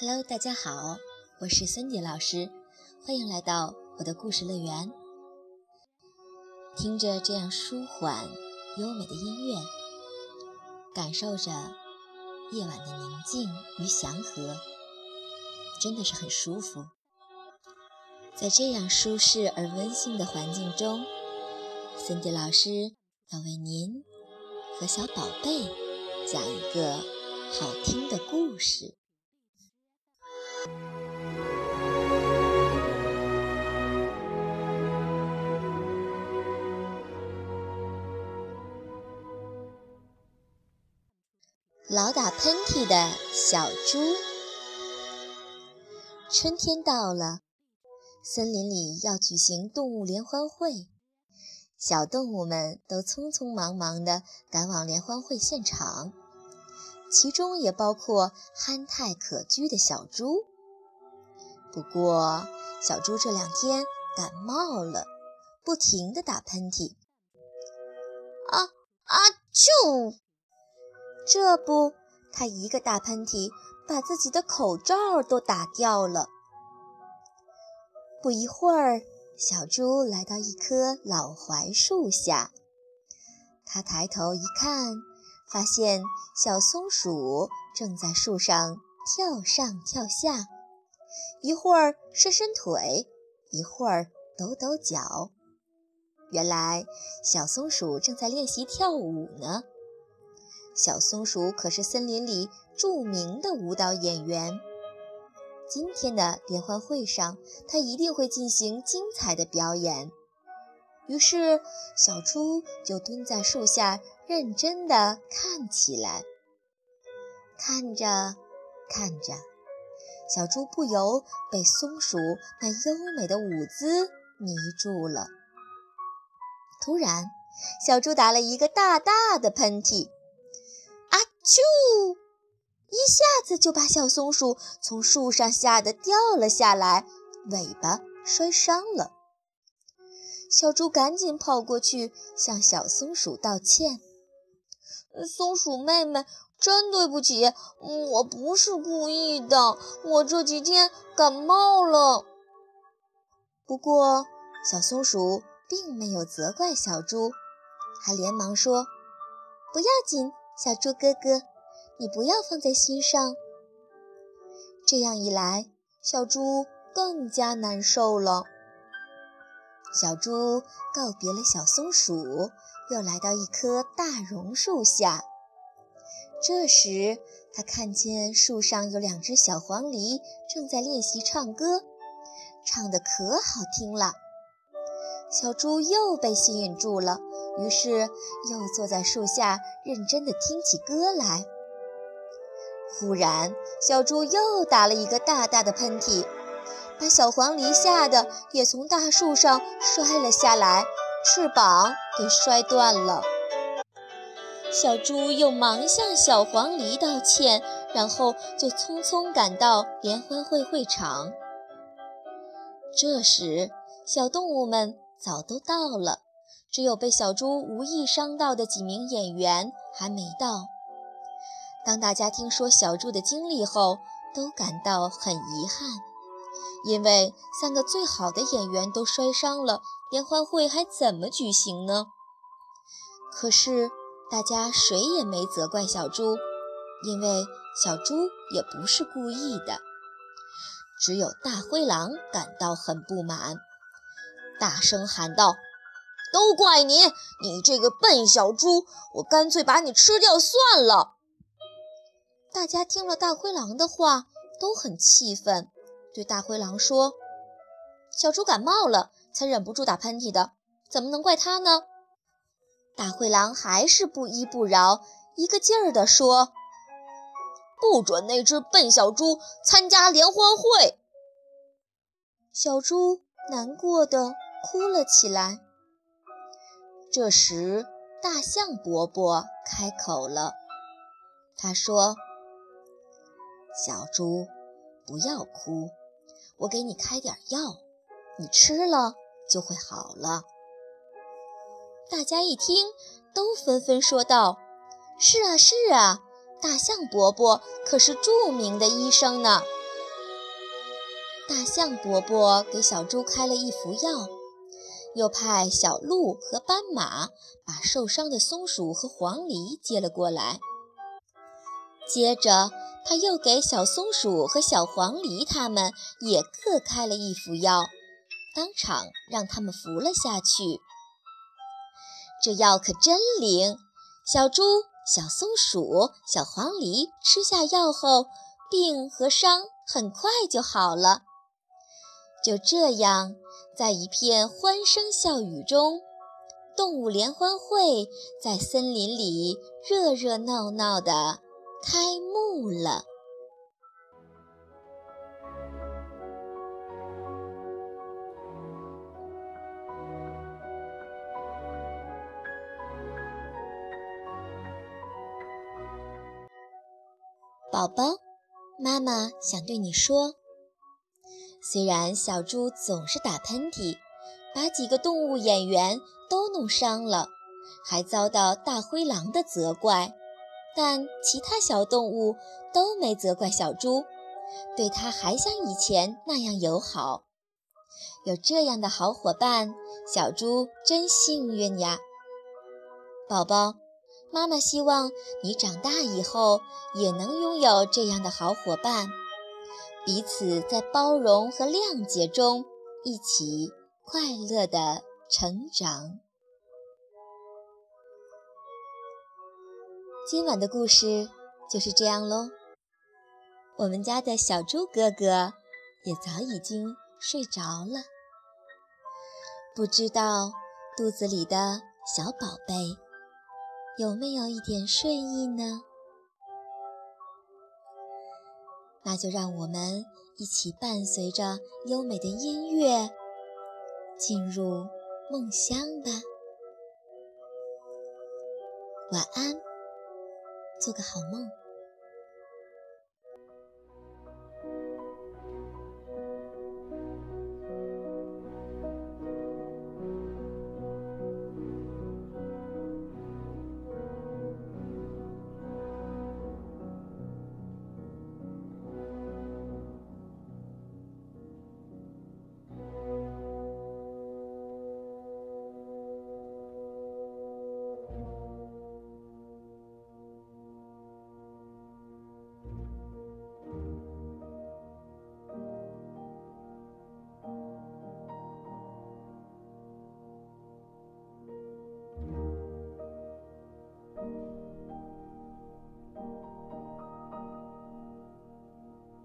Hello，大家好，我是森迪老师，欢迎来到我的故事乐园。听着这样舒缓、优美的音乐，感受着夜晚的宁静与祥和，真的是很舒服。在这样舒适而温馨的环境中，森迪老师要为您和小宝贝讲一个好听的故事。老打喷嚏的小猪。春天到了，森林里要举行动物联欢会，小动物们都匆匆忙忙地赶往联欢会现场，其中也包括憨态可掬的小猪。不过，小猪这两天感冒了，不停地打喷嚏。啊啊！啾！这不，他一个大喷嚏，把自己的口罩都打掉了。不一会儿，小猪来到一棵老槐树下，他抬头一看，发现小松鼠正在树上跳上跳下，一会儿伸伸腿，一会儿抖抖脚。原来，小松鼠正在练习跳舞呢。小松鼠可是森林里著名的舞蹈演员。今天的联欢会上，它一定会进行精彩的表演。于是，小猪就蹲在树下，认真地看起来。看着看着，小猪不由被松鼠那优美的舞姿迷住了。突然，小猪打了一个大大的喷嚏。啾！一下子就把小松鼠从树上吓得掉了下来，尾巴摔伤了。小猪赶紧跑过去向小松鼠道歉：“松鼠妹妹，真对不起，我不是故意的，我这几天感冒了。”不过，小松鼠并没有责怪小猪，还连忙说：“不要紧。”小猪哥哥，你不要放在心上。这样一来，小猪更加难受了。小猪告别了小松鼠，又来到一棵大榕树下。这时，他看见树上有两只小黄鹂正在练习唱歌，唱得可好听了。小猪又被吸引住了。于是又坐在树下，认真地听起歌来。忽然，小猪又打了一个大大的喷嚏，把小黄鹂吓得也从大树上摔了下来，翅膀给摔断了。小猪又忙向小黄鹂道歉，然后就匆匆赶到联欢会会场。这时，小动物们早都到了。只有被小猪无意伤到的几名演员还没到。当大家听说小猪的经历后，都感到很遗憾，因为三个最好的演员都摔伤了，联欢会还怎么举行呢？可是大家谁也没责怪小猪，因为小猪也不是故意的。只有大灰狼感到很不满，大声喊道。都怪你，你这个笨小猪！我干脆把你吃掉算了。大家听了大灰狼的话，都很气愤，对大灰狼说：“小猪感冒了，才忍不住打喷嚏的，怎么能怪他呢？”大灰狼还是不依不饶，一个劲儿地说：“不准那只笨小猪参加联欢会！”小猪难过的哭了起来。这时，大象伯伯开口了。他说：“小猪，不要哭，我给你开点药，你吃了就会好了。”大家一听，都纷纷说道：“是啊，是啊，大象伯伯可是著名的医生呢，大象伯伯给小猪开了一服药，又派小鹿和斑马把受伤的松鼠和黄鹂接了过来。接着，他又给小松鼠和小黄鹂他们也各开了一服药，当场让他们服了下去。这药可真灵！小猪、小松鼠、小黄鹂吃下药后，病和伤很快就好了。就这样，在一片欢声笑语中，动物联欢会在森林里热热闹闹的开幕了。宝宝，妈妈想对你说。虽然小猪总是打喷嚏，把几个动物演员都弄伤了，还遭到大灰狼的责怪，但其他小动物都没责怪小猪，对它还像以前那样友好。有这样的好伙伴，小猪真幸运呀！宝宝，妈妈希望你长大以后也能拥有这样的好伙伴。彼此在包容和谅解中一起快乐的成长。今晚的故事就是这样喽。我们家的小猪哥哥也早已经睡着了，不知道肚子里的小宝贝有没有一点睡意呢？那就让我们一起伴随着优美的音乐进入梦乡吧。晚安，做个好梦。